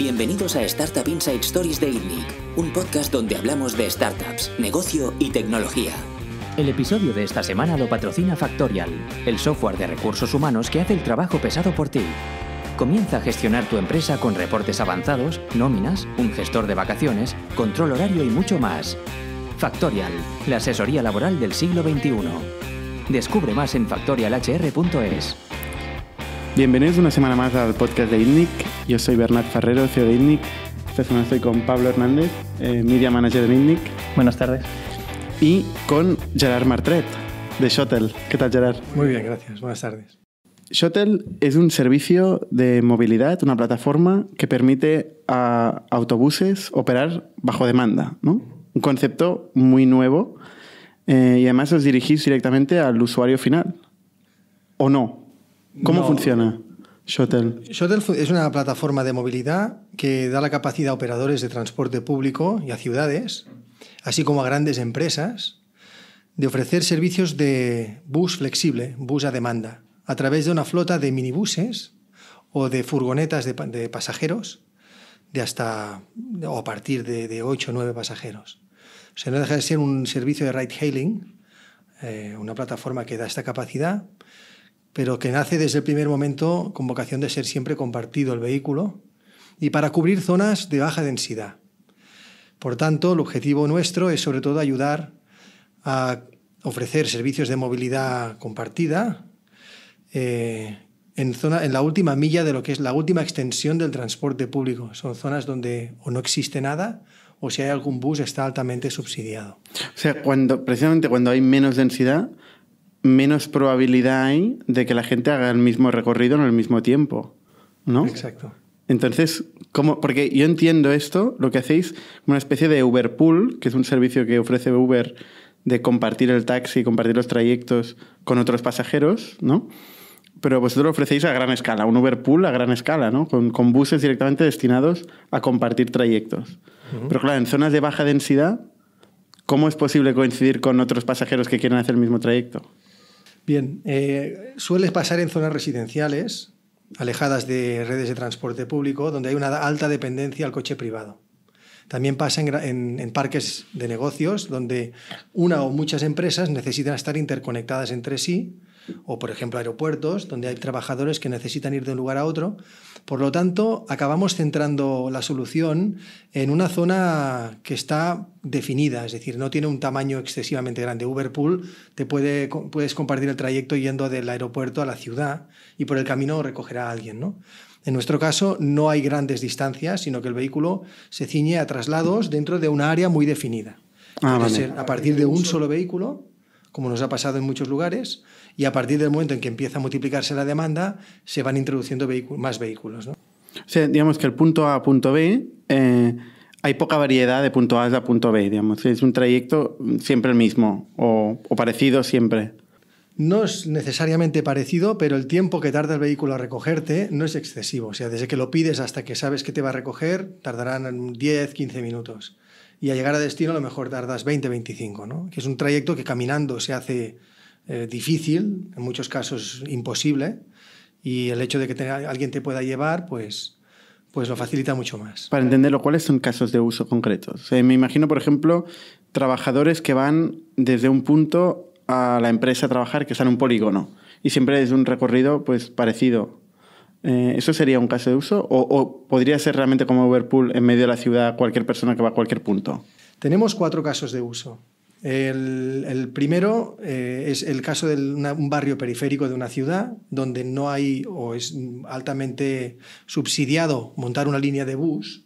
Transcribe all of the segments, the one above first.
Bienvenidos a Startup Inside Stories de ITNIC, un podcast donde hablamos de startups, negocio y tecnología. El episodio de esta semana lo patrocina Factorial, el software de recursos humanos que hace el trabajo pesado por ti. Comienza a gestionar tu empresa con reportes avanzados, nóminas, un gestor de vacaciones, control horario y mucho más. Factorial, la asesoría laboral del siglo XXI. Descubre más en factorialhr.es. Bienvenidos una semana más al podcast de ITNIC. Yo soy Bernat Ferrero, CEO de ITNIC. Esta semana estoy con Pablo Hernández, eh, Media Manager de ITNIC. Buenas tardes. Y con Gerard Martret, de Shuttle. ¿Qué tal, Gerard? Muy bien, gracias. Buenas tardes. Shuttle es un servicio de movilidad, una plataforma que permite a autobuses operar bajo demanda. ¿no? Un concepto muy nuevo eh, y además os dirigís directamente al usuario final. ¿O no? ¿Cómo No. funciona Fu- es una plataforma de movilidad que da la capacidad a operadores de transporte público y a ciudades, así como a grandes empresas, de ofrecer servicios de bus flexible, bus a demanda, a través de una flota de minibuses o de furgonetas de pasajeros de hasta o a partir de, de 8 o 9 pasajeros. O sea, no deja de ser un servicio de ride hailing, eh, una plataforma que da esta capacidad pero que nace desde el primer momento con vocación de ser siempre compartido el vehículo y para cubrir zonas de baja densidad. Por tanto, el objetivo nuestro es sobre todo ayudar a ofrecer servicios de movilidad compartida eh, en, zona, en la última milla de lo que es la última extensión del transporte público. Son zonas donde o no existe nada o si hay algún bus está altamente subsidiado. O sea, cuando, precisamente cuando hay menos densidad, menos probabilidad hay de que la gente haga el mismo recorrido en el mismo tiempo, ¿no? Exacto. Entonces, ¿cómo? Porque yo entiendo esto, lo que hacéis, una especie de Uber Pool, que es un servicio que ofrece Uber de compartir el taxi, compartir los trayectos con otros pasajeros, ¿no? Pero vosotros lo ofrecéis a gran escala, un Uber Pool a gran escala, ¿no? Con, con buses directamente destinados a compartir trayectos. Pero claro, en zonas de baja densidad, ¿cómo es posible coincidir con otros pasajeros que quieren hacer el mismo trayecto? Bien, eh, suele pasar en zonas residenciales, alejadas de redes de transporte público, donde hay una alta dependencia al coche privado. También pasa en, parques de negocios, donde una o muchas empresas necesitan estar interconectadas entre sí, o por ejemplo aeropuertos, donde hay trabajadores que necesitan ir de un lugar a otro. Por lo tanto, acabamos centrando la solución en una zona que está definida, es decir, no tiene un tamaño excesivamente grande. Uberpool te puede, puedes compartir el trayecto yendo del aeropuerto a la ciudad y por el camino recogerá a alguien, ¿no? En nuestro caso no hay grandes distancias, sino que el vehículo se ciñe a traslados dentro de una área muy definida. Ah, vale. ser a partir de un solo vehículo, como nos ha pasado en muchos lugares, y a partir del momento en que empieza a multiplicarse la demanda, se van introduciendo más vehículos. ¿no? O sea, digamos que el punto A a punto B, eh, hay poca variedad de punto A a punto B, digamos. Es un trayecto siempre el mismo o, o parecido siempre. No es necesariamente parecido, pero el tiempo que tarda el vehículo a recogerte no es excesivo. O sea, desde que lo pides hasta que sabes que te va a recoger, tardarán 10, 15 minutos. Y a llegar a destino a lo mejor tardas 20, 25, ¿no? Que es un trayecto que caminando se hace eh, difícil, en muchos casos imposible, y el hecho de que te- alguien te pueda llevar, pues, pues lo facilita mucho más. Para entenderlo, ¿cuáles son casos de uso concretos? Sea, me imagino, por ejemplo, trabajadores que van desde un punto a la empresa a trabajar, que está en un polígono, y siempre es un recorrido pues, parecido. Eh, ¿Eso sería un caso de uso? ¿O, o podría ser realmente como Uberpool en medio de la ciudad cualquier persona que va a cualquier punto? Tenemos cuatro casos de uso. El, primero eh, es el caso de un barrio periférico de una ciudad donde no hay o es altamente subsidiado montar una línea de bus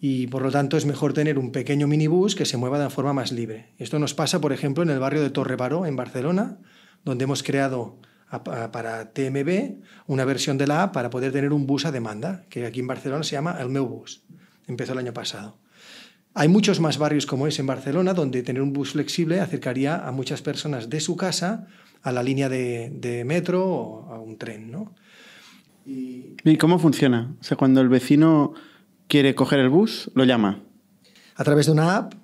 y por lo tanto es mejor tener un pequeño minibús que se mueva de forma más libre. Esto nos pasa, por ejemplo, en el barrio de Torre Baró, en Barcelona, donde hemos creado para TMB una versión de la app para poder tener un bus a demanda, que aquí en Barcelona se llama El Meu Bus. Empezó el año pasado. Hay muchos más barrios como es en Barcelona, donde tener un bus flexible acercaría a muchas personas de su casa a la línea de, de metro o a un tren. ¿no? Y ¿Y cómo funciona? O sea, cuando el vecino quiere coger el bus, lo llama. a través de una app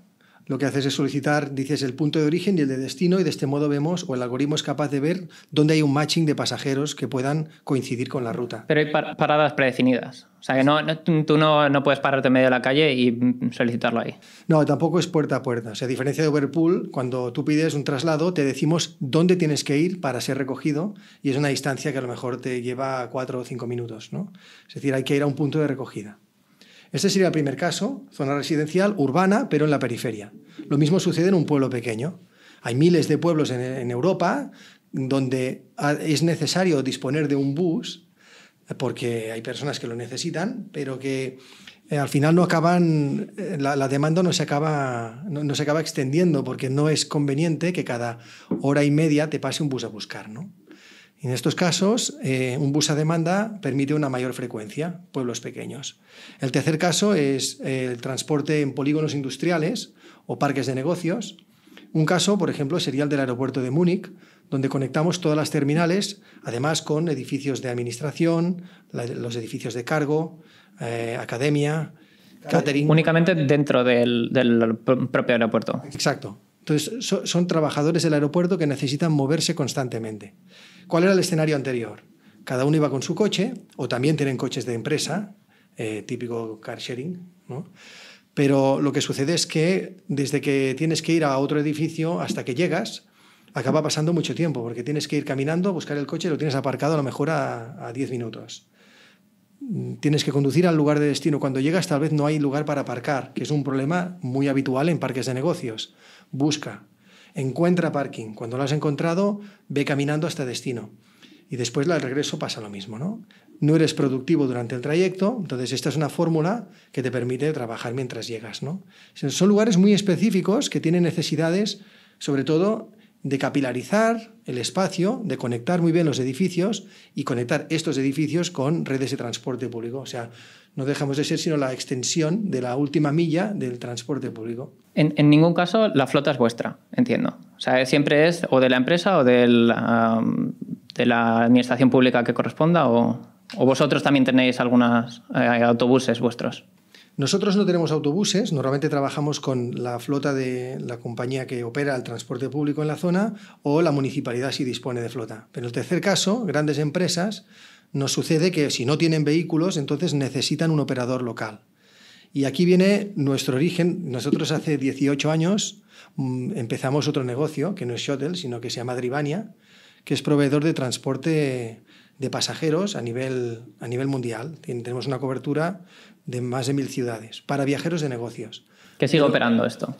lo que haces es solicitar, dices, el punto de origen y el de destino y de este modo vemos, o el algoritmo es capaz de ver dónde hay un matching de pasajeros que puedan coincidir con la ruta. Pero hay paradas predefinidas. O sea, que no, tú no, no, puedes pararte en medio de la calle y solicitarlo ahí. No, tampoco es puerta a puerta. O sea, a diferencia de Overpool, cuando tú pides un traslado, te decimos dónde tienes que ir para ser recogido y es una distancia que a lo mejor te lleva cuatro o cinco minutos. ¿no? Es decir, hay que ir a un punto de recogida. Este sería el primer caso, zona residencial urbana, pero en la periferia. Lo mismo sucede en un pueblo pequeño. Hay miles de pueblos en, Europa donde es necesario disponer de un bus porque hay personas que lo necesitan, pero que eh, al final no acaban, eh, la, demanda no se, acaba, no, se acaba extendiendo porque no es conveniente que cada hora y media te pase un bus a buscar. ¿no? En estos casos, eh, un bus a demanda permite una mayor frecuencia, pueblos pequeños. El tercer caso es el transporte en polígonos industriales o parques de negocios. Un caso, por ejemplo, sería el del aeropuerto de Múnich, donde conectamos todas las terminales, además con edificios de administración, los edificios de cargo, eh, academia, catering. Únicamente dentro del, propio aeropuerto. Exacto. Entonces, son trabajadores del aeropuerto que necesitan moverse constantemente. ¿Cuál era el escenario anterior? Cada uno iba con su coche, o también tienen coches de empresa, eh, típico car sharing, ¿no? Pero lo que sucede es que desde que tienes que ir a otro edificio hasta que llegas, acaba pasando mucho tiempo, porque tienes que ir caminando, buscar el coche, lo tienes aparcado a lo mejor a 10 minutos. Tienes que conducir al lugar de destino. Cuando llegas tal vez no hay lugar para aparcar, que es un problema muy habitual en parques de negocios. Busca, encuentra parking. Cuando lo has encontrado, ve caminando hasta destino. Y después al regreso pasa lo mismo, ¿no? No eres productivo durante el trayecto, entonces esta es una fórmula que te permite trabajar mientras llegas, ¿no? Son lugares muy específicos que tienen necesidades, sobre todo de capilarizar el espacio, de conectar muy bien los edificios y conectar estos edificios con redes de transporte público. O sea, no dejamos de ser sino la extensión de la última milla del transporte público. En, ningún caso la flota es vuestra, entiendo. O sea, siempre es o de la empresa o de la administración pública que corresponda o, vosotros también tenéis algunos eh, autobuses vuestros. Nosotros no tenemos autobuses, normalmente trabajamos con la flota de la compañía que opera el transporte público en la zona o la municipalidad si dispone de flota. Pero en el tercer caso, grandes empresas, nos sucede que si no tienen vehículos, entonces necesitan un operador local. Y aquí viene nuestro origen. Nosotros hace 18 años mm, empezamos otro negocio, que no es Shuttle, sino que se llama Drivania, que es proveedor de transporte de pasajeros a nivel, a nivel mundial. Tenemos una cobertura de más de mil ciudades para viajeros de negocios. ¿Que sigue operando esto?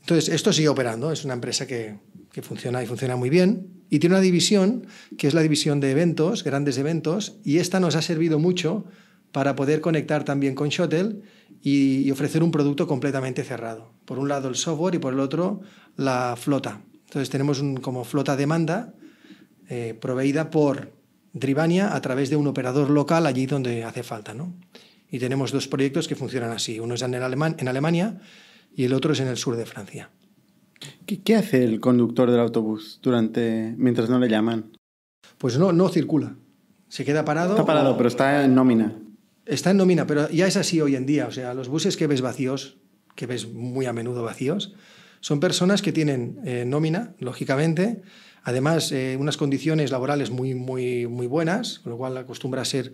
Entonces, esto sigue operando, es una empresa que, que, funciona y funciona muy bien y tiene una división que es la división de eventos, grandes eventos, y esta nos ha servido mucho para poder conectar también con Shuttle y, ofrecer un producto completamente cerrado. Por un lado el software y por el otro la flota. Entonces tenemos un, como flota demanda eh, proveída por Drivania a través de un operador local allí donde hace falta. ¿no? Y tenemos dos proyectos que funcionan así. Uno es en Alemania y el otro es en el sur de Francia. ¿Qué, hace el conductor del autobús durante mientras no le llaman? Pues no, no circula. Se queda parado. Está parado, pero está en nómina. Está en nómina, pero ya es así hoy en día. O sea, los buses que ves vacíos, que ves muy a menudo vacíos, son personas que tienen eh, nómina, lógicamente, además eh, unas condiciones laborales muy, muy, muy buenas, con lo cual acostumbra a ser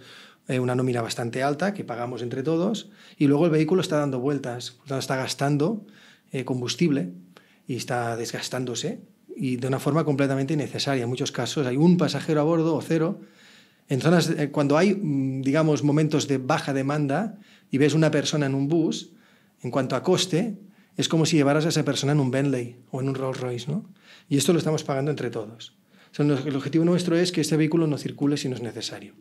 eh, una nómina bastante alta que pagamos entre todos y luego el vehículo está dando vueltas, está gastando eh, combustible y está desgastándose y de una forma completamente innecesaria. En muchos casos hay un pasajero a bordo o cero. En zonas, eh, cuando hay, mm, digamos, momentos de baja demanda y ves una persona en un bus, en cuanto a coste, es como si llevaras a esa persona en un Bentley o en un Rolls Royce, ¿no? Y esto lo estamos pagando entre todos. el objetivo nuestro es que este vehículo no circule si no es necesario.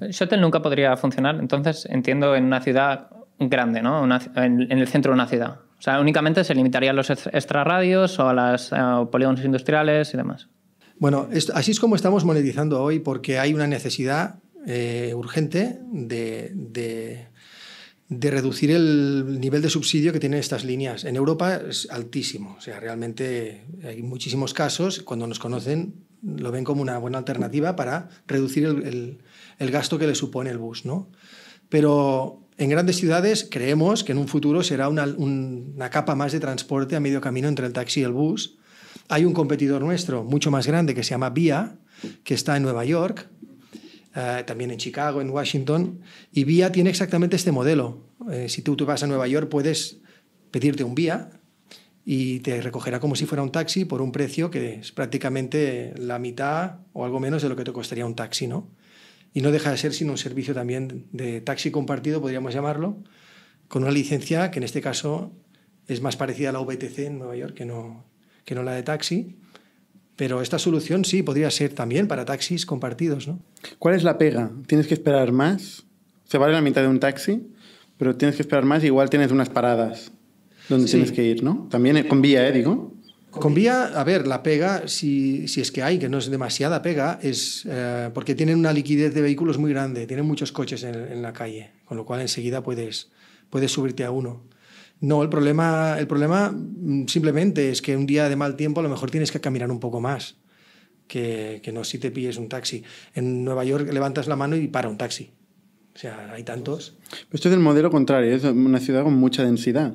Shuttle nunca podría funcionar, entonces entiendo en una ciudad grande, ¿no? en, el centro de una ciudad. O sea, únicamente se limitarían los extrarradios o a los eh, polígonos industriales y demás. Bueno, así es como estamos monetizando hoy porque hay una necesidad eh, urgente de, de, reducir el nivel de subsidio que tienen estas líneas. En Europa es altísimo, o sea, realmente hay muchísimos casos, cuando nos conocen lo ven como una buena alternativa para reducir el, el gasto que le supone el bus. ¿no? Pero En grandes ciudades creemos que en un futuro será una, una, capa más de transporte a medio camino entre el taxi y el bus. Hay un competidor nuestro mucho más grande que se llama Via, que está en Nueva York, eh, también en Chicago, en Washington, y Via tiene exactamente este modelo. Eh, si tú, tú vas a Nueva York puedes pedirte un Via y te recogerá como si fuera un taxi por un precio que es prácticamente la mitad o algo menos de lo que te costaría un taxi, ¿no? Y no deja de ser sino un servicio también de taxi compartido, podríamos llamarlo, con una licencia que en este caso es más parecida a la VTC en Nueva York que no, que no la de taxi. Pero esta solución sí podría ser también para taxis compartidos, ¿no? ¿Cuál es la pega? ¿Tienes que esperar más? Se vale la mitad de un taxi, pero tienes que esperar más y igual tienes unas paradas donde tienes que ir, ¿no? También con vía, ¿eh? Digo. Con vía, a ver, la pega, si, si es que hay, que no es demasiada pega, es eh, porque tienen una liquidez de vehículos muy grande, tienen muchos coches en, en, la calle, con lo cual enseguida puedes, puedes subirte a uno. No, el problema, el problema mm, simplemente es que un día de mal tiempo a lo mejor tienes que caminar un poco más que, que no si te pilles un taxi. En Nueva York levantas la mano y para un taxi. O sea, hay tantos. Esto es el modelo contrario, es una ciudad con mucha densidad.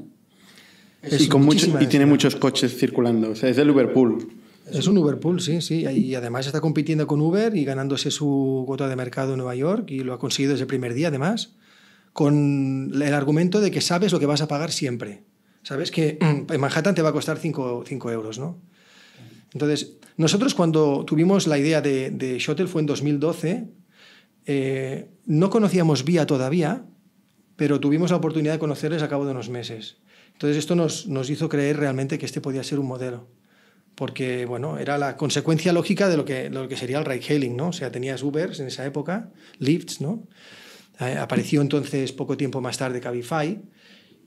Y, con mucho, y tiene muchos coches circulando. O sea, es el Uberpool. Es un Uberpool, sí, sí. Y además está compitiendo con Uber y ganándose su cuota de mercado en Nueva York y lo ha conseguido desde el primer día, además, con el argumento de que sabes lo que vas a pagar siempre. Sabes que en Manhattan te va a costar 5 euros, ¿no? Entonces, nosotros cuando tuvimos la idea de, de Shuttle fue en 2012, eh, no conocíamos Vía todavía, pero tuvimos la oportunidad de conocerles a cabo de unos meses. Entonces esto nos, nos hizo creer realmente que este podía ser un modelo, porque bueno, era la consecuencia lógica de lo que, lo que sería el ride-hailing, ¿no? O sea, tenías Ubers en esa época, Lyfts, ¿no? Eh, apareció entonces poco tiempo más tarde Cabify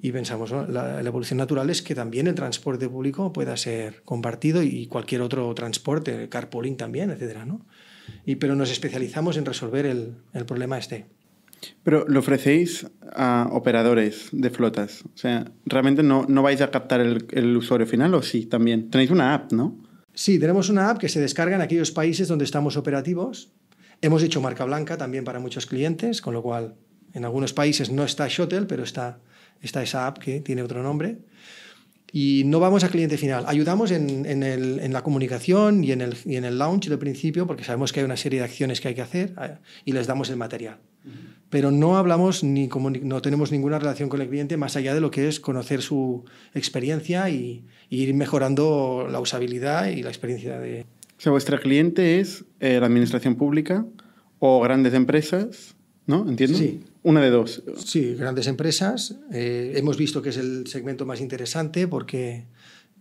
y pensamos, ¿no? la, la, evolución natural es que también el transporte público pueda ser compartido y cualquier otro transporte, carpooling también, etcétera, ¿no? y, pero nos especializamos en resolver el, el problema este. Pero lo ofrecéis a operadores de flotas. O sea, ¿realmente no, no vais a captar el, el, usuario final o sí también? Tenéis una app, ¿no? Sí, tenemos una app que se descarga en aquellos países donde estamos operativos. Hemos hecho marca blanca también para muchos clientes, con lo cual en algunos países no está Shuttle, pero está, está esa app que tiene otro nombre y no vamos a cliente final. Ayudamos en, en, el, en la comunicación y en, el, y en el launch del principio, porque sabemos que hay una serie de acciones que hay que hacer eh, y les damos el material. Pero no hablamos ni no tenemos ninguna relación con el cliente más allá de lo que es conocer su experiencia y, y ir mejorando la usabilidad y la experiencia de. O sea, vuestra cliente es eh, la administración pública o grandes empresas, ¿no? ¿Entiendo? Sí. Una de dos. Sí, grandes empresas. Eh, hemos visto que es el segmento más interesante porque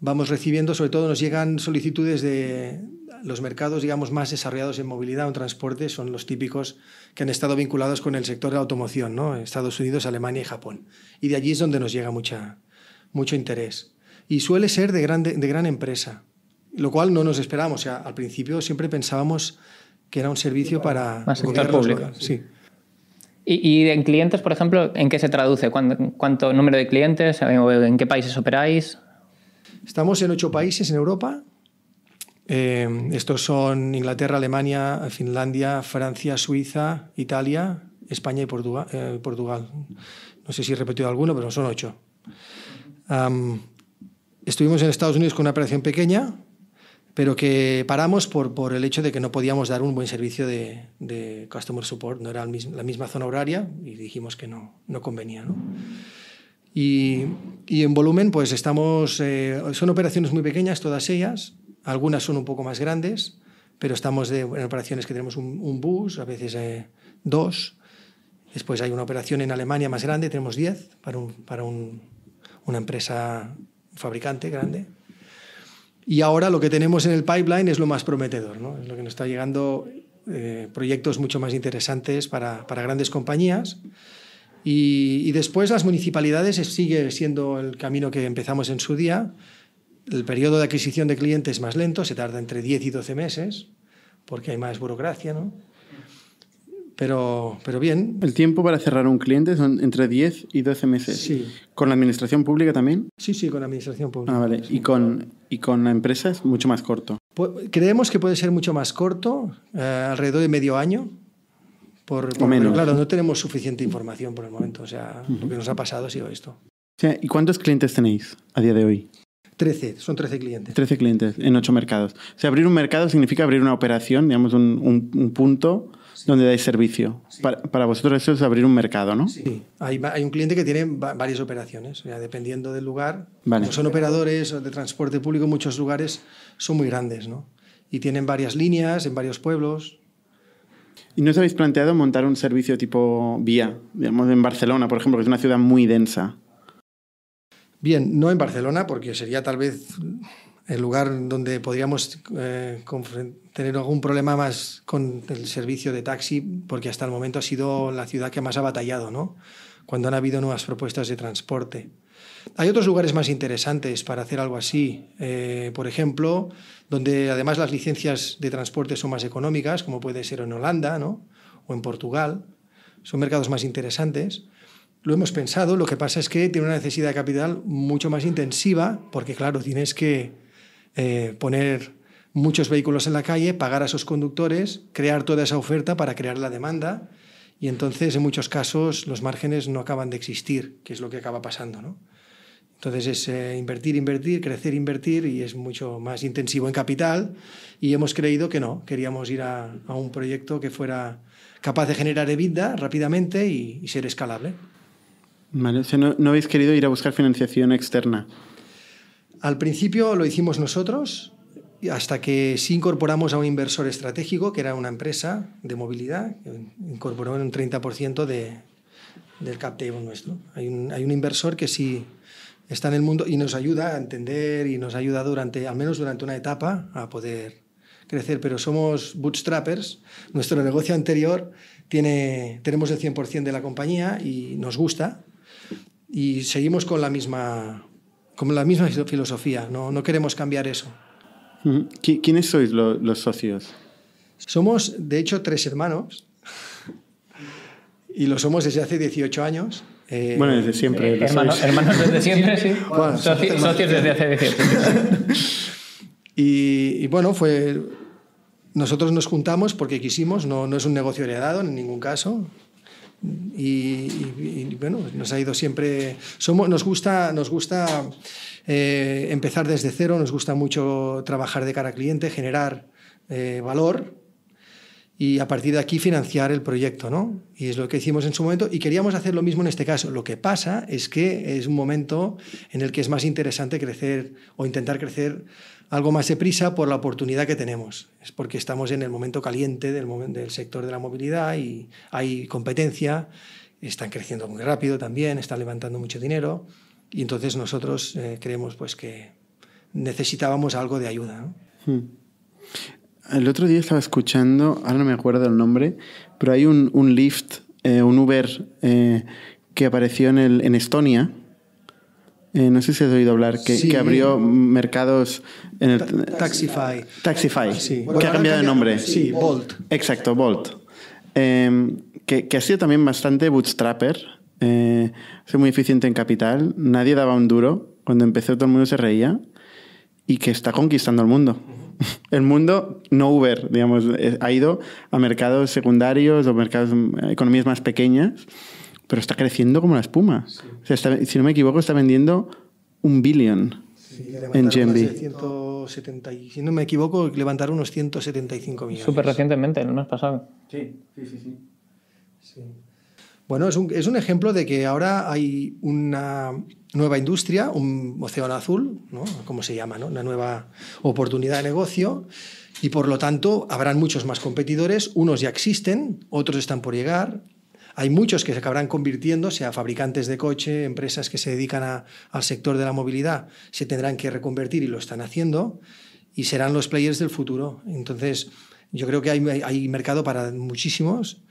vamos recibiendo, sobre todo nos llegan solicitudes de los mercados, digamos, más desarrollados en movilidad o en transporte, son los típicos que han estado vinculados con el sector de la automoción, ¿no? Estados Unidos, Alemania y Japón. Y de allí es donde nos llega mucha, mucho interés. Y suele ser de, grande, de gran empresa, lo cual no nos esperamos. O sea, al principio siempre pensábamos que era un servicio para... Más sector público. Sí. Y, y, en clientes, por ejemplo, ¿en qué se traduce? ¿Cuánto, ¿Cuánto, número de clientes? ¿En qué países operáis? Estamos en ocho países en Europa. Eh, estos son Inglaterra, Alemania, Finlandia, Francia, Suiza, Italia, España y Portugal. Eh, Portugal. No sé si he repetido alguno, pero son ocho. Um, estuvimos en Estados Unidos con una operación pequeña, pero que paramos por, por el hecho de que no podíamos dar un buen servicio de, de customer support, no era la misma zona horaria y dijimos que no, no convenía. ¿no? Y, y, en volumen, pues estamos, eh, son operaciones muy pequeñas, todas ellas, algunas son un poco más grandes, pero estamos de, en operaciones que tenemos un, un bus, a veces eh, dos, después hay una operación en Alemania más grande, tenemos diez para, un, para un, una empresa fabricante grande. Y ahora lo que tenemos en el pipeline es lo más prometedor, ¿no? es lo que nos está llegando eh, proyectos mucho más interesantes para, para grandes compañías. Y, y, después las municipalidades sigue siendo el camino que empezamos en su día. El periodo de adquisición de clientes es más lento, se tarda entre 10 y 12 meses, porque hay más burocracia, ¿no? Pero, pero bien. ¿El tiempo para cerrar un cliente son entre 10 y 12 meses? Sí. ¿Con la administración pública también? Sí, sí, con la administración pública. Ah, vale. Sí. ¿Y, con, ¿Y con la empresa es mucho más corto? Creemos que puede ser mucho más corto, eh, alrededor de medio año, Por, menos. claro, no tenemos suficiente información por el momento. O sea, lo que nos ha pasado ha sido esto. ¿Y cuántos clientes tenéis a día de hoy? 13, son 13 clientes. 13 clientes en 8 mercados. O sea, abrir un mercado significa abrir una operación, digamos, un, un- un punto donde dais servicio. Para, para vosotros eso es abrir un mercado, ¿no? Sí, hay, hay un cliente que tiene va- varias operaciones, o sea, dependiendo del lugar. Vale. Como son operadores de transporte público, muchos lugares son muy grandes, ¿no? Y tienen varias líneas en varios pueblos. ¿Y no os habéis planteado montar un servicio tipo vía, digamos, en Barcelona, por ejemplo, que es una ciudad muy densa? Bien, no en Barcelona, porque sería tal vez el lugar donde podríamos eh, tener algún problema más con el servicio de taxi, porque hasta el momento ha sido la ciudad que más ha batallado, ¿no? Cuando han habido nuevas propuestas de transporte. Hay otros lugares más interesantes para hacer algo así. Eh, por ejemplo, donde además las licencias de transporte son más económicas, como puede ser en Holanda ¿no? o en Portugal. Son mercados más interesantes. Lo hemos pensado, lo que pasa es que tiene una necesidad de capital mucho más intensiva, porque claro, tienes que eh, poner muchos vehículos en la calle, pagar a esos conductores, crear toda esa oferta para crear la demanda, y entonces en muchos casos los márgenes no acaban de existir, que es lo que acaba pasando. ¿no? Entonces es eh, invertir, invertir, crecer, invertir, y es mucho más intensivo en capital, y hemos creído que no, queríamos ir a, a un proyecto que fuera capaz de generar EBITDA rápidamente y- y ser escalable. Vale, o sea, no, no habéis querido ir a buscar financiación externa. Al principio lo hicimos nosotros, hasta que sí incorporamos a un inversor estratégico, que era una empresa de movilidad, que incorporó un 30% de, del cap table nuestro. Hay un, hay un inversor que sí está en el mundo y nos ayuda a entender y nos ayuda durante, al menos durante una etapa, a poder crecer. Pero somos bootstrappers. Nuestro negocio anterior tiene, tenemos el 100% de la compañía y nos gusta y seguimos con la misma, con la misma filosofía, no, no queremos cambiar eso. ¿Qui- ¿Quiénes sois lo- los socios? Somos, de hecho, tres hermanos y lo somos desde hace 18 años. Eh, Bueno, desde siempre. lo Hermanos, desde siempre, sí. Bueno, Soci- socios desde hace 18 y, y bueno, fue, nosotros nos juntamos porque quisimos, no, no es un negocio heredado en ningún caso. Y, y- y, bueno, nos ha ido siempre. Somos, nos gusta, nos gusta eh, empezar desde cero, nos gusta mucho trabajar de cara al cliente, generar eh, valor y a partir de aquí financiar el proyecto, ¿no? Y es lo que hicimos en su momento y queríamos hacer lo mismo en este caso. Lo que pasa es que es un momento en el que es más interesante crecer o intentar crecer algo más deprisa por la oportunidad que tenemos. Es porque estamos en el momento caliente del, momen- del sector de la movilidad y hay competencia, están creciendo muy rápido también, están levantando mucho dinero y entonces nosotros eh, creemos pues que necesitábamos algo de ayuda, ¿no? El otro día estaba escuchando, ahora no me acuerdo el nombre, pero hay un, un Lyft, eh, un Uber eh, que apareció en, el, en Estonia. Eh, no sé si has oído hablar, que, Sí. que abrió mercados en el... Ta- Taxify. Taxify, Sí. que ha cambiado de nombre. Sí, Bolt. Exacto, Bolt. Eh, que, que ha sido también bastante bootstrapper, muy eficiente en capital, nadie daba un duro, cuando empezó todo el mundo se reía, y que está conquistando el mundo. El mundo, no Uber, digamos, eh, ha ido a mercados secundarios o mercados, eh, economías más pequeñas, pero está creciendo como la espuma. O sea, está- si no me equivoco, está vendiendo un billón en más de GMB. 170 y, si no me equivoco, levantaron unos 175 millones. Súper recientemente, el mes pasado. Sí, sí, sí. sí. Bueno, es un, es un ejemplo de que ahora hay una nueva industria, un océano azul, ¿no? como se llama, ¿no? una nueva oportunidad de negocio y por lo tanto habrán muchos más competidores, unos ya existen, otros están por llegar. Hay muchos que se acabarán convirtiendo, sea fabricantes de coche, empresas que se dedican a- al sector de la movilidad, se tendrán que reconvertir y lo están haciendo y serán los players del futuro. Entonces, yo creo que hay, hay mercado para muchísimos,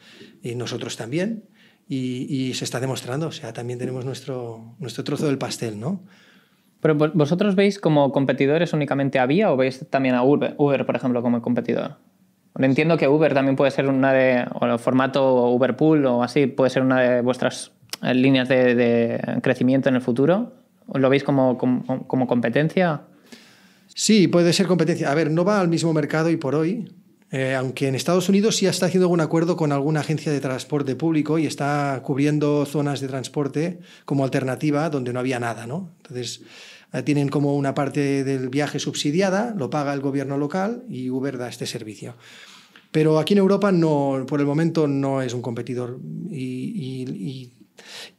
y nosotros también, y, y se está demostrando. O sea, también tenemos nuestro, nuestro trozo del pastel, ¿no? Pero vo- vosotros veis como competidores únicamente a Vía o veis también a Uber, Uber por ejemplo, como competidor. Entiendo que Uber también puede ser una de, o el formato Uberpool o así, puede ser una de vuestras eh, líneas de, de crecimiento en el futuro. ¿O ¿Lo veis como, como, como competencia? Sí, puede ser competencia. A ver, no va al mismo mercado y por hoy. Eh, aunque en Estados Unidos sí está haciendo algún acuerdo con alguna agencia de transporte público y está cubriendo zonas de transporte como alternativa donde no había nada, ¿no? Entonces, eh, tienen como una parte del viaje subsidiada, lo paga el gobierno local y Uber da este servicio. Pero aquí en Europa no, por el momento no es un competidor y,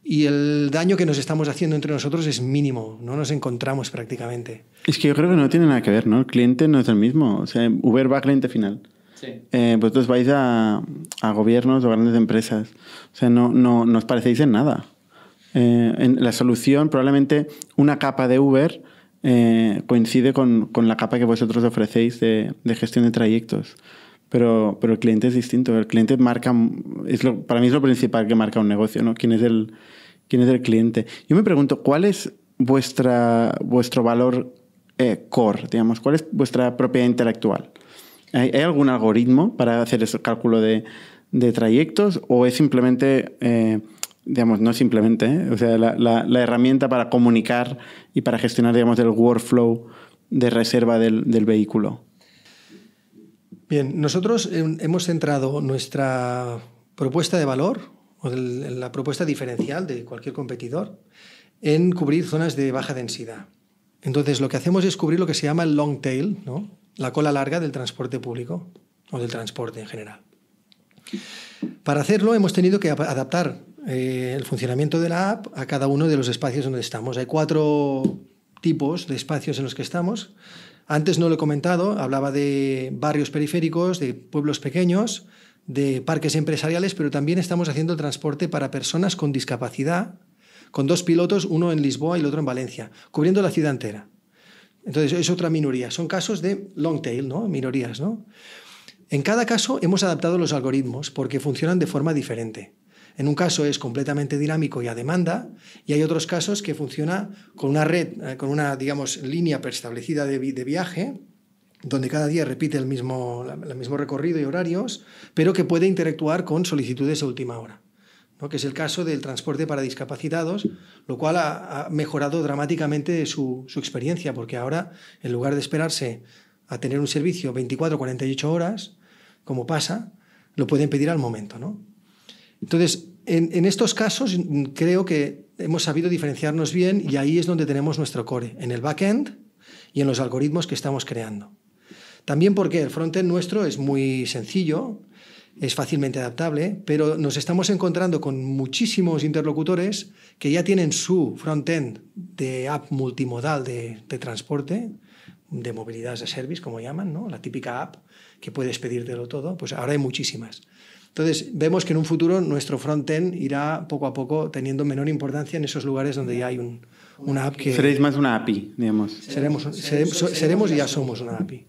y, el daño que nos estamos haciendo entre nosotros es mínimo, no nos encontramos prácticamente. Es que yo creo que no tiene nada que ver, ¿no? El cliente no es el mismo, o sea, Uber va a cliente final. Sí. Eh, vosotros vais a, a, gobiernos o grandes empresas, o sea, no, no, no os parecéis en nada. Eh, en la solución, probablemente una capa de Uber eh, coincide con, con, la capa que vosotros ofrecéis de, de gestión de trayectos. Pero, pero el cliente es distinto. El cliente marca, es lo, para mí es lo principal que marca un negocio, ¿no? ¿Quién es el, quién es el cliente? Yo me pregunto, ¿cuál es vuestra, vuestro valor eh, core, digamos? ¿Cuál es vuestra propiedad intelectual? ¿Hay, algún algoritmo para hacer ese cálculo de, trayectos o es simplemente, eh, digamos, no simplemente, ¿eh? o sea, la, herramienta para comunicar y para gestionar, digamos, el workflow de reserva del vehículo? Bien, nosotros hemos centrado nuestra propuesta de valor o la propuesta diferencial de cualquier competidor en cubrir zonas de baja densidad. Entonces, lo que hacemos es cubrir lo que se llama el long tail, ¿no? La cola larga del transporte público o del transporte en general. Para hacerlo hemos tenido que adaptar eh, el funcionamiento de la app a cada uno de los espacios donde estamos. Hay cuatro tipos de espacios en los que estamos antes no lo he comentado, hablaba de barrios periféricos, de pueblos pequeños, de parques empresariales, pero también estamos haciendo transporte para personas con discapacidad, con dos pilotos, uno en Lisboa y el otro en Valencia, cubriendo la ciudad entera. Entonces, es otra minoría. Son casos de long tail, ¿no? Minorías, ¿no? En cada caso hemos adaptado los algoritmos porque funcionan de forma diferente. En un caso es completamente dinámico y a demanda, y hay otros casos que funciona con una red, eh, con una, digamos, línea preestablecida de, viaje, donde cada día repite el mismo, el mismo recorrido y horarios, pero que puede interactuar con solicitudes a última hora. ¿No? que es el caso del transporte para discapacitados, lo cual ha, mejorado dramáticamente su, su, experiencia, porque ahora, en lugar de esperarse a tener un servicio 24 o 48 horas, como pasa, lo pueden pedir al momento. ¿no? Entonces, en, estos casos creo que hemos sabido diferenciarnos bien y ahí es donde tenemos nuestro core, en el backend y en los algoritmos que estamos creando. También porque el frontend nuestro es muy sencillo, es fácilmente adaptable, pero nos estamos encontrando con muchísimos interlocutores que ya tienen su frontend de app multimodal de, transporte, de movilidad as a service, como llaman, ¿no? la típica app que puedes pedírtelo todo, pues ahora hay muchísimas. Entonces, vemos que en un futuro nuestro frontend irá poco a poco teniendo menor importancia en esos lugares donde ya hay un, una app que... Seréis más una API, digamos. Seremos, seremos, y ya somos una API.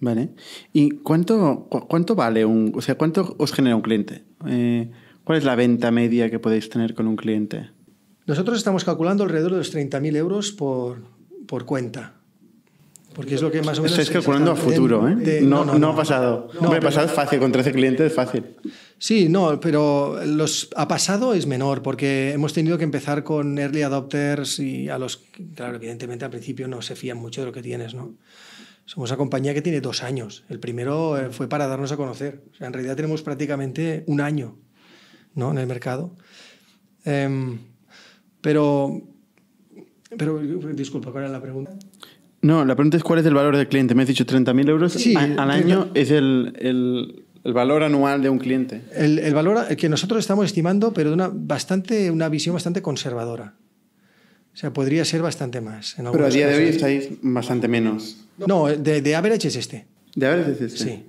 Vale. ¿Y cuánto, cuánto vale un... O sea, cuánto os genera un cliente? Eh, ¿Cuál es la venta media que podéis tener con un cliente? Nosotros estamos calculando alrededor de los 30.000 euros por, por cuenta. Porque es lo que más o menos... Estáis calculando a futuro, ¿eh? no, no, no, pasado. No, Hombre, pasado es fácil, con 13 clientes es fácil. Sí, no, pero los, a pasado es menor, porque hemos tenido que empezar con early adopters y a los... Claro, evidentemente al principio no se fían mucho de lo que tienes, ¿no? Somos una compañía que tiene dos años. El primero eh, fue para darnos a conocer. O sea, en realidad tenemos prácticamente un año ¿no? en el mercado. Um, pero, pero, disculpa, ¿cuál era la pregunta? No, la pregunta es cuál es el valor del cliente. Me has dicho 30.000 euros sí, al año. Es el, el, el, valor anual de un cliente. El, el, valor que nosotros estamos estimando, pero de una, bastante, una visión bastante conservadora. O sea, podría ser bastante más. pero a día de hoy estáis bastante menos. No, de, de average es este. ¿De average es este? Sí.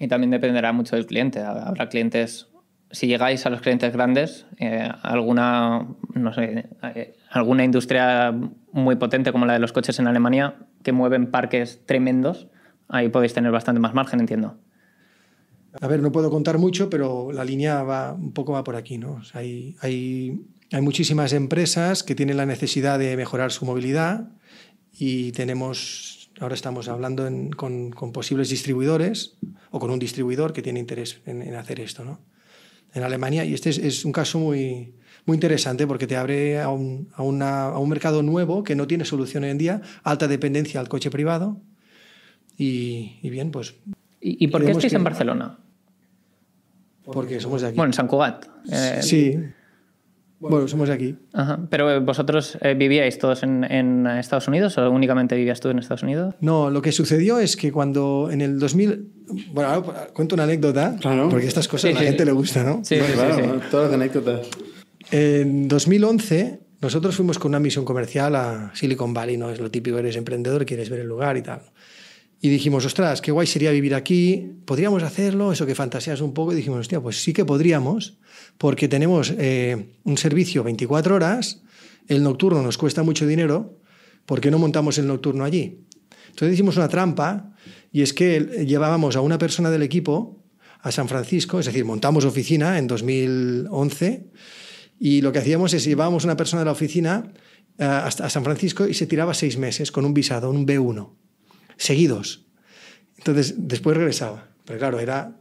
Y también dependerá mucho del cliente. Habrá clientes si llegáis a los clientes grandes, eh, alguna, no sé, eh, alguna industria muy potente como la de los coches en Alemania, que mueven parques tremendos, ahí podéis tener bastante más margen, entiendo. A ver, no puedo contar mucho, pero la línea va un poco va por aquí, ¿no? hay, hay, hay muchísimas empresas que tienen la necesidad de mejorar su movilidad y tenemos, ahora estamos hablando con, con, posibles distribuidores o con un distribuidor que tiene interés en, en hacer esto, ¿no? en Alemania y este es, un caso muy, muy interesante porque te abre a un, a, una, a un, mercado nuevo que no tiene solución hoy en día, alta dependencia al coche privado y, y bien, pues ¿Y, y por qué estáis que- en Barcelona? porque somos de aquí. Bueno, en San Cugat. Eh, sí. Bueno, somos de aquí. ajá. Pero eh, vosotros eh, vivíais todos en, en Estados Unidos o únicamente vivías tú en Estados Unidos? No, lo que sucedió es que cuando en el 2000... Bueno, ahora cuento una anécdota, Claro. porque estas cosas Sí, a la sí. gente le gusta, ¿no? Sí, sí, sí, claro, sí. todas las anécdotas. En 2011 nosotros fuimos con una misión comercial a Silicon Valley, ¿no? Es lo típico, eres emprendedor, quieres ver el lugar y tal. Y dijimos, ostras, qué guay sería vivir aquí, podríamos hacerlo, eso que fantaseas un poco. Y dijimos, hostia, pues sí que podríamos, porque tenemos eh, un servicio 24 horas, el nocturno nos cuesta mucho dinero, ¿por qué no montamos el nocturno allí? Entonces hicimos una trampa y es que llevábamos a una persona del equipo a San Francisco, es decir, montamos oficina en 2011 y lo que hacíamos es llevábamos una persona de la oficina eh, a San Francisco y se tiraba seis meses con un visado, un B1, seguidos. Entonces, después regresaba. Pero claro, era,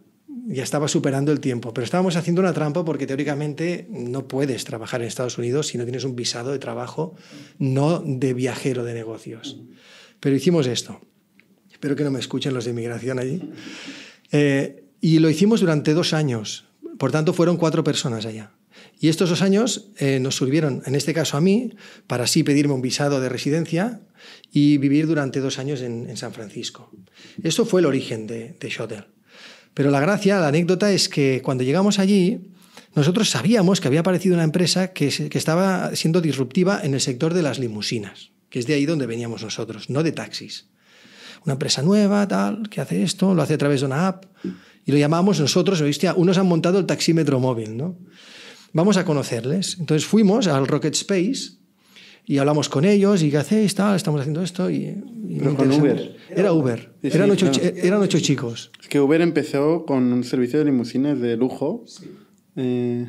ya estaba superando el tiempo. Pero estábamos haciendo una trampa porque teóricamente no puedes trabajar en Estados Unidos si no tienes un visado de trabajo, no de viajero de negocios. Pero hicimos esto. Espero que no me escuchen los de inmigración allí. Eh, y lo hicimos durante dos años. Por tanto, fueron cuatro personas allá. Y estos dos años eh, nos sirvieron, en este caso a mí, para así pedirme un visado de residencia y vivir durante dos años en, San Francisco. Esto fue el origen de, de. Pero la gracia, la anécdota es que cuando llegamos allí, nosotros sabíamos que había aparecido una empresa que, estaba siendo disruptiva en el sector de las limusinas, que es de ahí donde veníamos nosotros, no de taxis una empresa nueva, tal, que hace esto, lo hace a través de una app, y lo llamamos nosotros, hostia, unos han montado el taxímetro móvil, ¿no? Vamos a conocerles. Entonces fuimos al Rocket Space y hablamos con ellos, y qué hacéis, tal, estamos haciendo esto, y... y Pero muy con. Uber. Era Uber. Sí, sí, eran, ocho, claro. chi- eran ocho chicos. Es que Uber empezó con un servicio de limusinas de lujo. eh,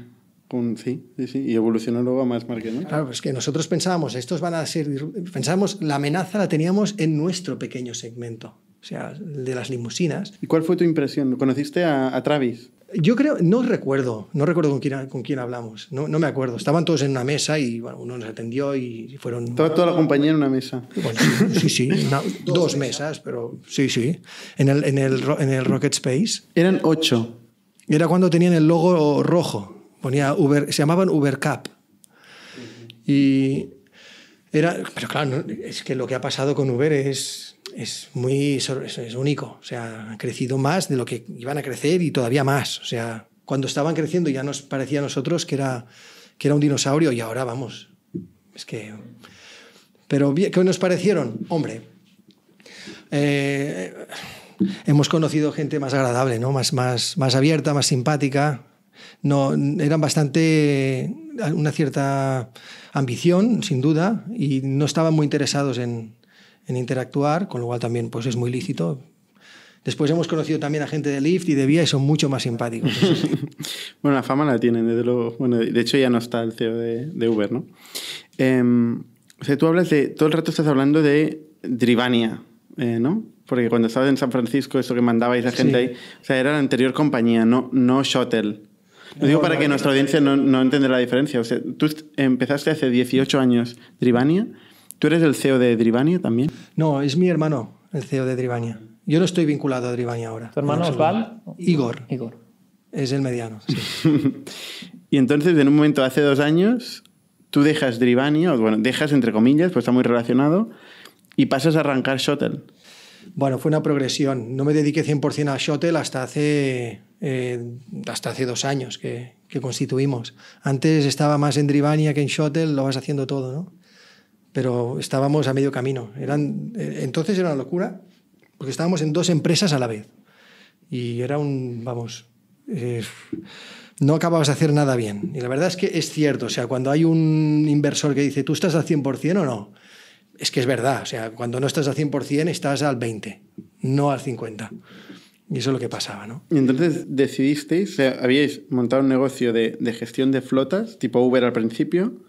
con, sí, sí, sí, y evolucionó luego a más market, ¿no? Claro, pues que nosotros pensábamos, estos van a ser... Pensábamos, la amenaza la teníamos en nuestro pequeño segmento, o sea, el de las limusinas. ¿Y cuál fue tu impresión? ¿Conociste a, a Travis? Yo creo, no recuerdo, no recuerdo con quién, con quién hablamos, no, no me acuerdo. Estaban todos en una mesa y bueno, uno nos atendió y fueron... Estaba toda la compañía en una mesa. Bueno, sí, sí, sí, una- dos mesas, pero sí, sí. En el, en, el, en el Rocket Space. Eran ocho. Era cuando tenían el logo rojo. Ponía Uber, se llamaban Uber Cap. Y era, pero claro, es que lo que ha pasado con Uber es, es muy es, único. O sea, han crecido más de lo que iban a crecer y todavía más. O sea, cuando estaban creciendo ya nos parecía a nosotros que era, que era un dinosaurio y ahora vamos. Es que. Pero, ¿qué nos parecieron? Hombre, eh, hemos conocido gente más agradable, ¿no? más, más, más abierta, más simpática. No, eran bastante. una cierta ambición, sin duda, y no estaban muy interesados en, en interactuar, con lo cual también pues, es muy lícito. Después hemos conocido también a gente de Lyft y de Vía y son mucho más simpáticos. sí. Bueno, la fama la tienen, desde luego. Bueno, de hecho ya no está el CEO de, de Uber, ¿no? Em, o sea, tú hablas de... Todo el rato estás hablando de Drivania, eh, ¿no? Porque cuando estabas en San Francisco, eso que mandabais a gente Sí. ahí... O sea, era la anterior compañía, no, no Shuttle. Lo digo para que nuestra audiencia no, no entenderá la diferencia. O sea, tú empezaste hace 18 años Drivania. ¿Tú eres el CEO de Drivania también? No, es mi hermano, el CEO de Drivania. Yo no estoy vinculado a Drivania ahora. ¿Tu hermano. Osval? Igor, Igor. es el mediano. sí. Y entonces, en un momento, hace dos años, tú dejas Drivania, o bueno, dejas entre comillas, pues está muy relacionado, y pasas a arrancar Shuttle. Bueno, fue una progresión. No me dediqué 100% a Shuttle hasta hace, eh, hasta hace dos años que, que constituimos. Antes estaba más en Drivania que en Shuttle, lo vas haciendo todo, ¿no? Pero estábamos a medio camino. Eran, eh, entonces era una locura, porque estábamos en dos empresas a la vez. Y era un, vamos, eh, no acababas de hacer nada bien. Y la verdad es que es cierto, o sea, cuando hay un inversor que dice, ¿tú estás al 100% o no? Es que es verdad, o sea, cuando no estás al 100% estás al 20%, no al 50%. Y eso es lo que pasaba, ¿no? Y entonces decidisteis, o sea, habíais montado un negocio de, de gestión de flotas, tipo Uber al principio,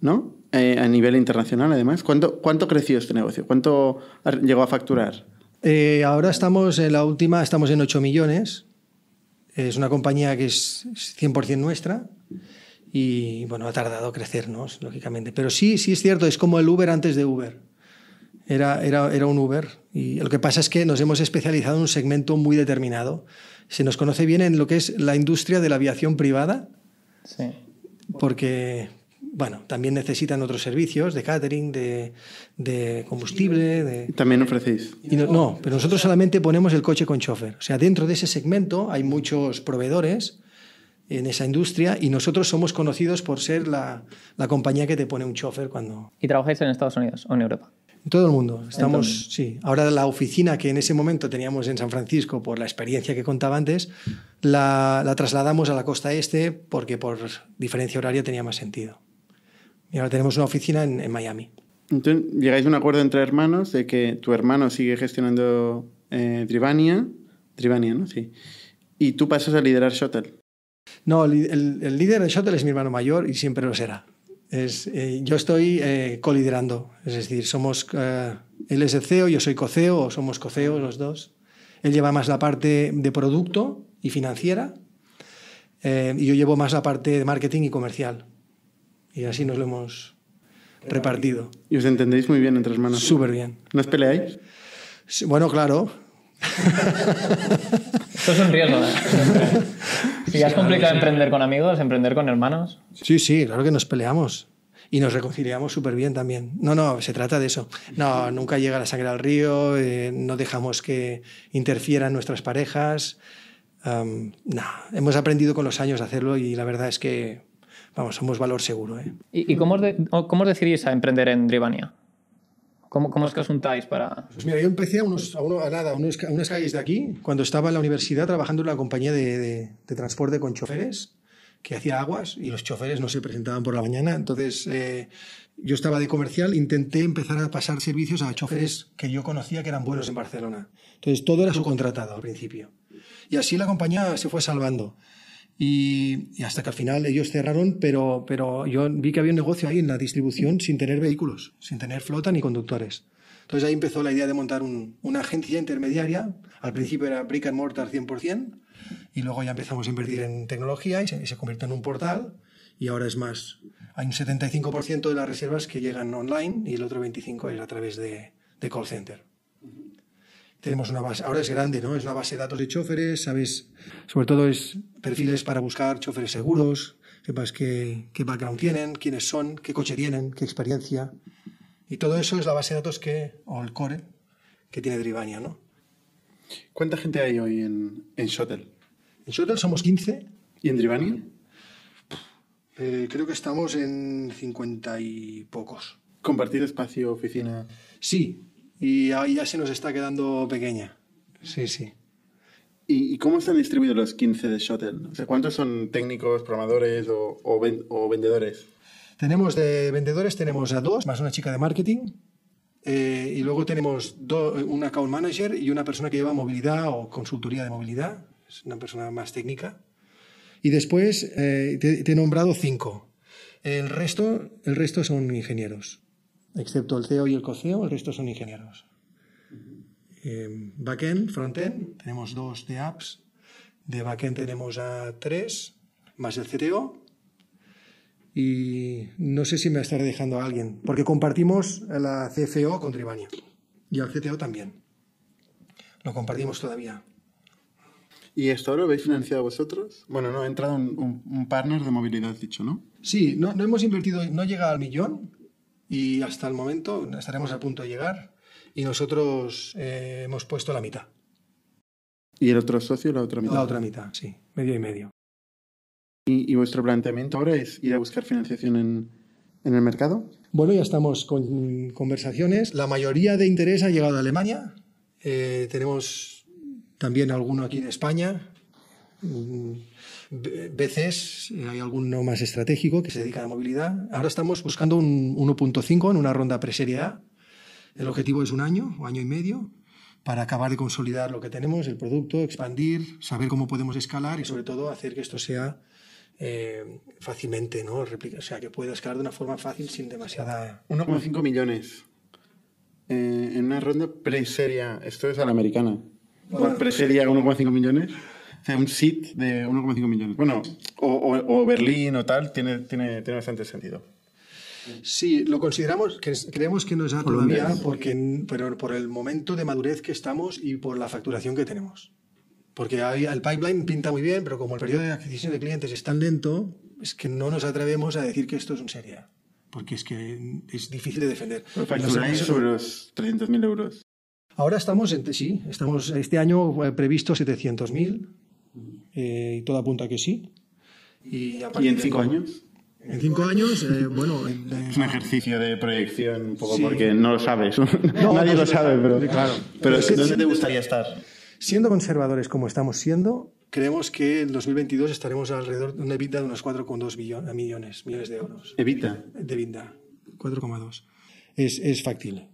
¿no? Eh, a nivel internacional, además. ¿Cuánto, ¿Cuánto creció este negocio? ¿Cuánto llegó a facturar? Eh, ahora estamos en la última, estamos en 8 millones. Es una compañía que es es 100% nuestra y bueno, ha tardado a crecernos, lógicamente. Pero sí, sí es cierto, es como el Uber antes de Uber. Era, era, era un Uber. Y lo que pasa es que nos hemos especializado en un segmento muy determinado. Se nos conoce bien en lo que es la industria de la aviación privada, Sí. porque, bueno, también necesitan otros servicios de catering, de, de combustible, de... También ofrecéis. Y no, no, pero nosotros solamente ponemos el coche con chofer. O sea, dentro de ese segmento hay muchos proveedores en esa industria y nosotros somos conocidos por ser la, la compañía que te pone un chofer cuando... ¿Y trabajáis en Estados Unidos o en Europa? En todo el mundo. Estamos, mundo. sí. Ahora la oficina que en ese momento teníamos en San Francisco por la experiencia que contaba antes, la, la trasladamos a la costa este porque por diferencia horaria tenía más sentido. Y ahora tenemos una oficina en, en Miami. Entonces, llegáis a un acuerdo entre hermanos de que tu hermano sigue gestionando eh, Drivania, Drivania, ¿no? Sí. Y tú pasas a liderar Shuttle. No, el, el- el líder de Shuttle es mi hermano mayor y siempre lo será. Es, eh, yo estoy eh, coliderando, es decir, somos, eh, él es el CEO, yo soy coceo, o somos coceos los dos. Él lleva más la parte de producto y financiera eh, y yo llevo más la parte de marketing y comercial. Y así nos lo hemos repartido. Y os entendéis muy bien entre hermanos. Súper bien. ¿No os peleáis? Sí, Bueno, claro, Esto es un riesgo. ¿eh? si ya es complicado emprender con amigos, emprender con hermanos. Sí, sí, claro que nos peleamos. Y nos reconciliamos súper bien también. No, no, se trata de eso. No, nunca llega la sangre al río, eh, no dejamos que interfieran nuestras parejas. Am, no, hemos aprendido con los años a hacerlo y la verdad es que, vamos, somos valor seguro. ¿eh? ¿Y, y cómo, os de- cómo os decidís a emprender en Drivania? ¿Cómo, cómo es que os juntáis para...? Pues mira, yo empecé a, unos, a, uno- a nada, a unos ca- a unas calles de aquí, cuando estaba en la universidad trabajando en una compañía de, de- de transporte con choferes, que hacía aguas y los choferes no se presentaban por la mañana. Entonces, eh, yo estaba de comercial, intenté empezar a pasar servicios a choferes que yo conocía que eran buenos en Barcelona. Entonces, todo era subcontratado al principio. Y así la compañía se fue salvando. Y, y hasta que al final ellos cerraron, pero, pero yo vi que había un negocio ahí en la distribución sin tener vehículos, sin tener flota ni conductores. Entonces ahí empezó la idea de montar un- una agencia intermediaria. Al principio era brick and mortar 100%, y luego ya empezamos a invertir en tecnología y se, y se convirtió en un portal. Y ahora es más. Hay un 75% de las reservas que llegan online y el otro 25% es a través de, de call center. Tenemos una base, ahora es grande, ¿no? Es una base de datos de choferes, ¿sabes? Sobre todo es perfiles para buscar choferes seguros, sepas qué, qué background tienen, quiénes son, qué coche tienen, qué experiencia. Y todo eso es la base de datos que, o el core, que tiene Drivania, ¿no? ¿Cuánta gente hay hoy en, en Shuttle? En Shuttle somos 15, ¿Y en Drivania? eh, creo que estamos en 50 y pocos. Compartir espacio, oficina. Sí, y ahí ya se nos está quedando pequeña. Sí, sí. ¿Y, y cómo están distribuidos los 15 de Shuttle? O sea, ¿cuántos son técnicos, programadores o, o ven- o vendedores? Tenemos de vendedores, tenemos a dos, más una chica de marketing. eh, y luego tenemos do- un account manager y una persona que lleva movilidad o consultoría de movilidad. Es una persona más técnica. Y después eh, te, te he nombrado cinco. El resto, el resto son ingenieros. Excepto el CEO y el coceo, el resto son ingenieros. Eh, backend, frontend, tenemos dos de apps. De backend tenemos a tres, más el CTO y no sé si me estaré dejando a alguien, porque compartimos la CFO con Tribania y al CTO también. Lo compartimos todavía. ¿Y esto ahora lo habéis financiado vosotros? Bueno, no, ha entrado un, un- un partner de movilidad, dicho, ¿no? Sí, no, no hemos invertido, no llega al millón y hasta el momento estaremos a punto de llegar y nosotros eh, hemos puesto la mitad. ¿Y el otro socio, la otra mitad? La otra mitad, sí, medio y medio. ¿Y, y vuestro planteamiento ahora es ir a buscar financiación en, en el mercado? Bueno, ya estamos con conversaciones. La mayoría de interés ha llegado de Alemania. Eh, tenemos también alguno aquí en España. Mm, Veces eh, hay alguno más estratégico que se dedica a la movilidad. Ahora estamos buscando un 1.5 en una ronda preserie A. El objetivo es un año o año y medio para acabar de consolidar lo que tenemos, el producto, expandir, saber cómo podemos escalar y sobre todo hacer que esto sea eh, fácilmente, ¿no? Replica- o sea, que pueda escalar de una forma fácil sin demasiada... 1,5 millones. Eh, en una ronda preseria. Esto es a la americana. Bueno, preseria 1,5 millones. O sea, un SIT de 1,5 millones. Bueno, o, o- o Berlín o tal, tiene, tiene, tiene bastante sentido. Sí, lo consideramos, que creemos que no es todavía, porque, pero por el momento de madurez que estamos y por la facturación que tenemos. Porque el pipeline pinta muy bien, pero como el periodo de adquisición de clientes es tan lento, es que no nos atrevemos a decir que esto es un serie. Porque es que es difícil de defender. Facturáis sobre los 300.000 euros. Ahora estamos, en, sí, estamos este año eh, previsto 700.000 eh, y todo apunta a que sí. ¿Y, en cinco años? En cinco años, eh, bueno... es un ejercicio de proyección, un poco porque no lo sabes. Nadie lo sabe, pero... Claro. Pero ¿dónde te gustaría estar? Siendo conservadores como estamos siendo, creemos que en 2022 estaremos alrededor de una EBITDA de unos 4,2 millones, millones de euros. ¿EBITDA? De EBITDA, 4,2. Es, es factible.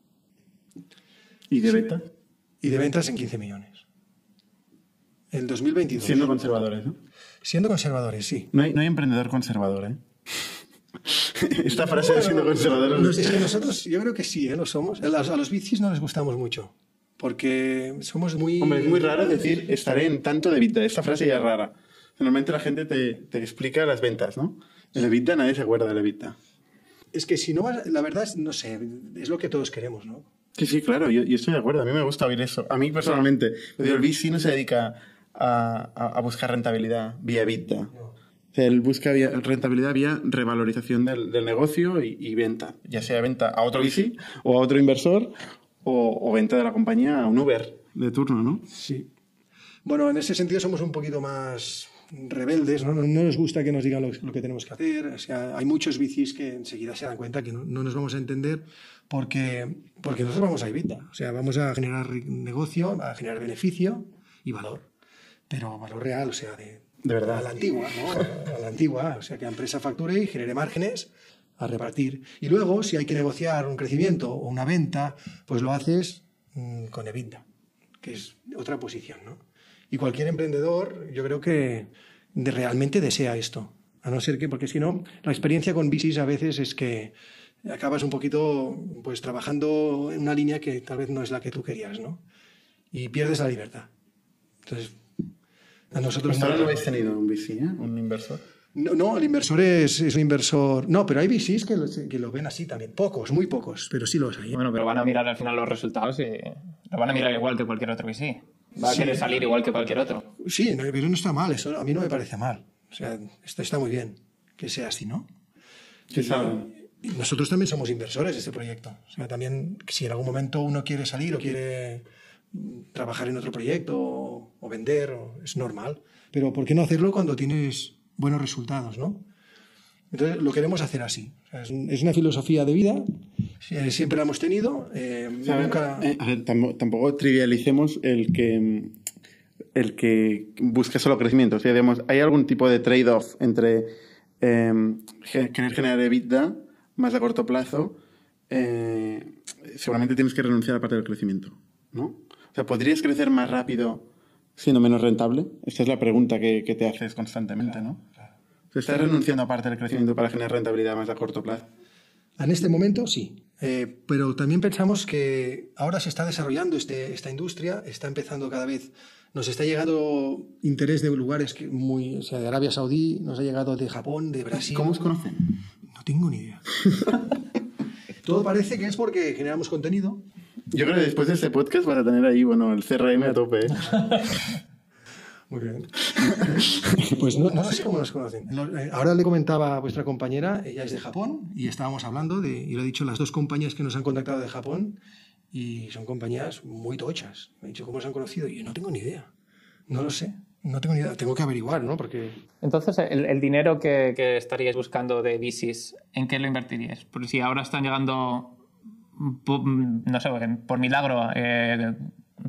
¿Y de venta? Y de ventas en 15 millones. En 2022. Siendo conservadores, ¿no? Siendo conservadores, sí. No hay, no hay emprendedor conservador, ¿eh? Esta frase de siendo conservador. nosotros, yo creo que sí, ¿eh? lo somos. A los, a los bicis no les gustamos mucho porque somos muy... Hombre, es muy raro decir estaré en tanto de EBITDA. Esta frase ya es rara. Normalmente la gente te, te explica las ventas, ¿no? El EBITDA nadie se acuerda del EBITDA. Es que si no, la verdad, no sé, es lo que todos queremos, ¿no? Sí, sí, claro, yo, yo estoy de acuerdo. A mí me gusta oír eso. A mí personalmente. El VC no se dedica a, a, buscar rentabilidad vía EBITDA. No. él busca rentabilidad vía revalorización del, del negocio y, y, venta, ya sea venta a otro VC o a otro inversor o, venta de la compañía a un Uber de turno, ¿no? Sí. Bueno, en ese sentido somos un poquito más rebeldes, ¿no? No, nos gusta que nos digan lo, que tenemos que hacer. O sea, hay muchos bicis que enseguida se dan cuenta que no, nos vamos a entender porque, porque nosotros vamos a EBITDA. O sea, vamos a generar negocio, a generar beneficio y valor. Pero valor real, o sea, de, de verdad. A la antigua, ¿no? A la antigua. O sea, que la empresa facture y genere márgenes a repartir. Y luego, si hay que negociar un crecimiento o una venta, pues lo haces mm, con EBITDA, que es otra posición, ¿no? Y cualquier emprendedor, yo creo que realmente desea esto. A no ser que, porque si no, la experiencia con bicis a veces es que acabas un poquito pues trabajando en una línea que tal vez no es la que tú querías, ¿no? Y pierdes la libertad. Entonces, a nosotros... Ahora no habéis tenido un bici, ¿eh? Un inversor. No, no, el inversor es, un inversor. No, pero hay VCs que lo, que lo ven así también. Pocos, muy pocos, pero sí los hay. ¿eh? Bueno, pero van a mirar al final los resultados y lo van a mirar igual que cualquier otro VC. Va a querer salir igual que cualquier otro. Sí, pero no está mal. Eso a mí no me parece mal. O sea, esto está muy bien que sea así, ¿no? ¿Qué nosotros también somos inversores de este proyecto. O sea, también si en algún momento uno quiere salir o quiere trabajar en otro proyecto o, vender, es normal. Pero ¿por qué no hacerlo cuando tienes buenos resultados, ¿no? Entonces lo queremos hacer así. es, una filosofía de vida, siempre la hemos tenido. Eh, eh, tampoco trivialicemos el que el que busque solo crecimiento. O sea, digamos, hay algún tipo de trade-off entre em, querer generar EBITDA más a corto plazo. Eh, seguramente tienes que renunciar a parte del crecimiento, ¿no? O sea, ¿podrías crecer más rápido siendo menos rentable? Esta es la pregunta que, te haces constantemente, ¿no? ¿Estás renunciando a parte del crecimiento para generar rentabilidad más a corto plazo? En este momento sí, eh, pero también pensamos que ahora se está desarrollando este, esta industria, está empezando cada vez, nos está llegando interés de lugares que muy, o sea, de Arabia Saudí, nos ha llegado de Japón, de Brasil. ¿Cómo os conocen? No tengo ni idea. Todo parece que es porque generamos contenido yo creo que después de este podcast van a tener ahí, bueno, el CRM a tope. ¿eh? Muy bien. Pues no, no, sé cómo nos conocen. Eh, ahora le comentaba a vuestra compañera, ella es de Japón, y estábamos hablando de, y lo he dicho, las dos compañías que nos han contactado de Japón, y son compañías muy tochas. Me ha dicho, ¿cómo se han conocido? Y yo no tengo ni idea. No lo sé. No tengo ni idea. Tengo que averiguar, ¿no? Porque... Entonces, el, dinero que, que, estaríais buscando de VCs, ¿en qué lo invertiríais? Porque si ahora están llegando no sé, por milagro, eh,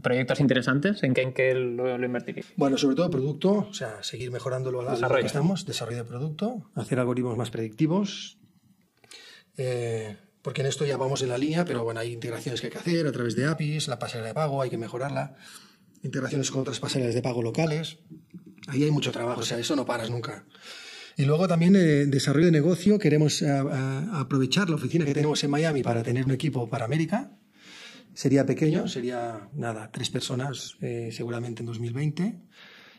proyectos interesantes, ¿en qué, en qué lo, lo Bueno, sobre todo producto, o sea, seguir mejorando lo, desarrollo. que estamos, desarrollo de producto, hacer algoritmos más predictivos, eh, porque en esto ya vamos en la línea, pero bueno, hay integraciones que hay que hacer a través de APIs, la pasarela de pago, hay que mejorarla, integraciones con otras pasarelas de pago locales, ahí hay mucho trabajo, o sea, eso no paras nunca. Y luego también eh, desarrollo de negocio. Queremos eh, aprovechar la oficina que tenemos en Miami para tener un equipo para América. Sería pequeño, sería nada, tres personas eh, seguramente en 2020.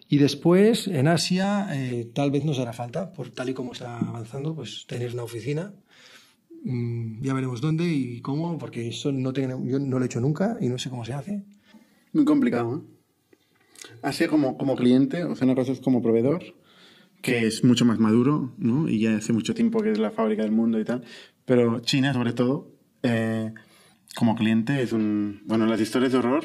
Y después en Asia tal vez nos hará falta, por tal y como está avanzando, pues tener una oficina Mm, ya veremos dónde y cómo, porque eso no tengo, yo no lo he hecho nunca y no sé cómo se hace. Muy complicado, ¿eh? Así como, como cliente, o sea, una cosa como proveedor, que es mucho más maduro, ¿no? Y ya hace mucho tiempo que es la fábrica del mundo y tal. Pero China, sobre todo, eh, como cliente, es un... Bueno, las historias de horror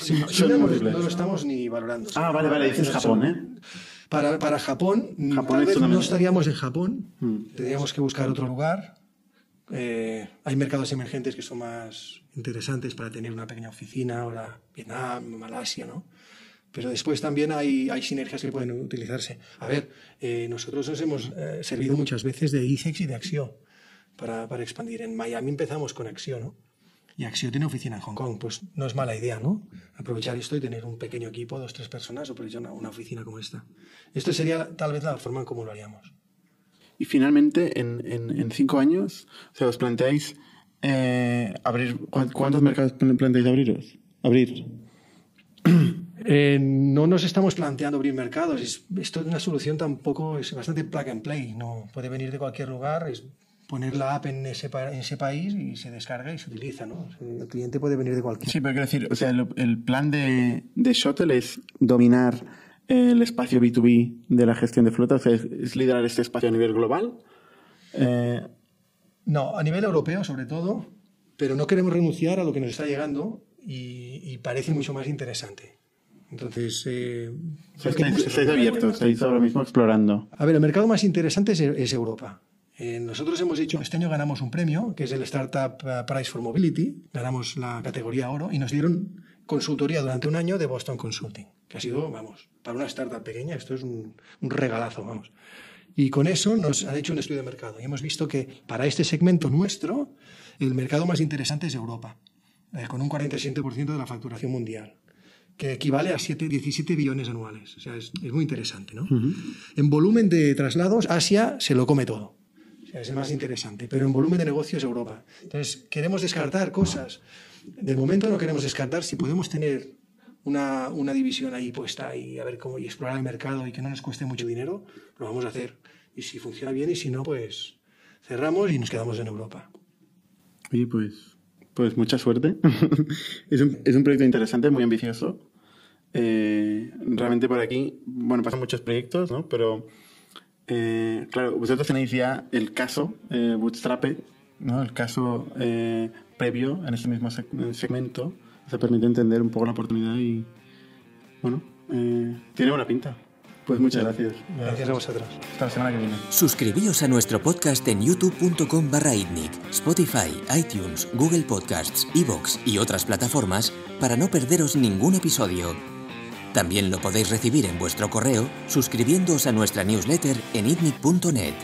Sí, no, China no, lo estamos ni valorando. Ah, vale, vale, dices Japón, ¿eh? Para, para Japón, Japón tal vez no estaríamos en Japón, Mm. tendríamos que buscar otro lugar. Eh, hay mercados emergentes que son más interesantes para tener una pequeña oficina, ahora Vietnam, Malasia, ¿no? Pero después también hay, hay sinergias que pueden utilizarse. A ver, eh, nosotros nos hemos eh, servido muchas veces de ICEX y de Axio para, para expandir. En Miami empezamos con Axio, ¿no? Y Axio tiene oficina en Hong Kong. Pues no es mala idea, ¿no? Aprovechar esto y tener un pequeño equipo, dos, tres personas, o aprovechar una, una oficina como esta. Esto sería tal vez la forma en cómo lo haríamos. Y finalmente, en, en, en cinco años, o sea, os planteáis eh, abrir... ¿cu- ¿Cuántos mercados pla- planteáis abriros? Abrir. Eh, no nos estamos planteando abrir mercados. Es- esto es una solución tampoco, es bastante plug and play. No puede venir de cualquier lugar, es poner la app en ese, pa- en ese país y se descarga y se utiliza. ¿no? El cliente puede venir de cualquier Sí, pero quiero decir, o sea, el, el plan de, de Shuttle es dominar el espacio B2B de la gestión de flota, o sea, es, es liderar este espacio a nivel global. Eh, No, a nivel europeo sobre todo, pero no queremos renunciar a lo que nos está llegando y, y parece mucho más interesante. Entonces, eh, estáis, estáis abiertos, estáis ahora mismo explorando. A ver, el mercado más interesante es, es Europa. Eh, nosotros hemos dicho, este año ganamos un premio, que es el Startup eh, Prize for Mobility, ganamos la categoría oro y nos dieron consultoría durante un año de Boston Consulting, que ha sido, vamos, para una startup pequeña, esto es un, un regalazo, vamos. Y con eso nos han hecho un estudio de mercado y hemos visto que para este segmento nuestro, el mercado más interesante es Europa, eh, con un 47% de la facturación mundial que equivale a 7, 17 billones anuales. O sea, es, es muy interesante, ¿no? En volumen de traslados, Asia se lo come todo. O sea, es el más interesante. Pero en volumen de negocios, Europa. Entonces, queremos descartar cosas. De momento no queremos descartar. Si podemos tener una, una división ahí puesta y a ver cómo y explorar el mercado y que no nos cueste mucho dinero, lo vamos a hacer. Y si funciona bien y si no, pues cerramos y nos quedamos en Europa. Oye, pues, pues mucha suerte. es, un, es un proyecto interesante, muy ambicioso. Eh, realmente por aquí, bueno, pasan muchos proyectos, ¿no? Pero, eh, claro, vosotros tenéis ya el caso eh, ¿no? El caso eh, previo en este mismo seg- segmento. Se permite entender un poco la oportunidad y, bueno, eh, tiene buena pinta. Pues muchas gracias. Gracias a vosotros. Hasta la semana que viene. Suscribíos a nuestro podcast en youtube.com barra itnic, Spotify, iTunes, Google Podcasts, Evox y otras plataformas para no perderos ningún episodio. También lo podéis recibir en vuestro correo suscribiéndoos a nuestra newsletter en itnic.net.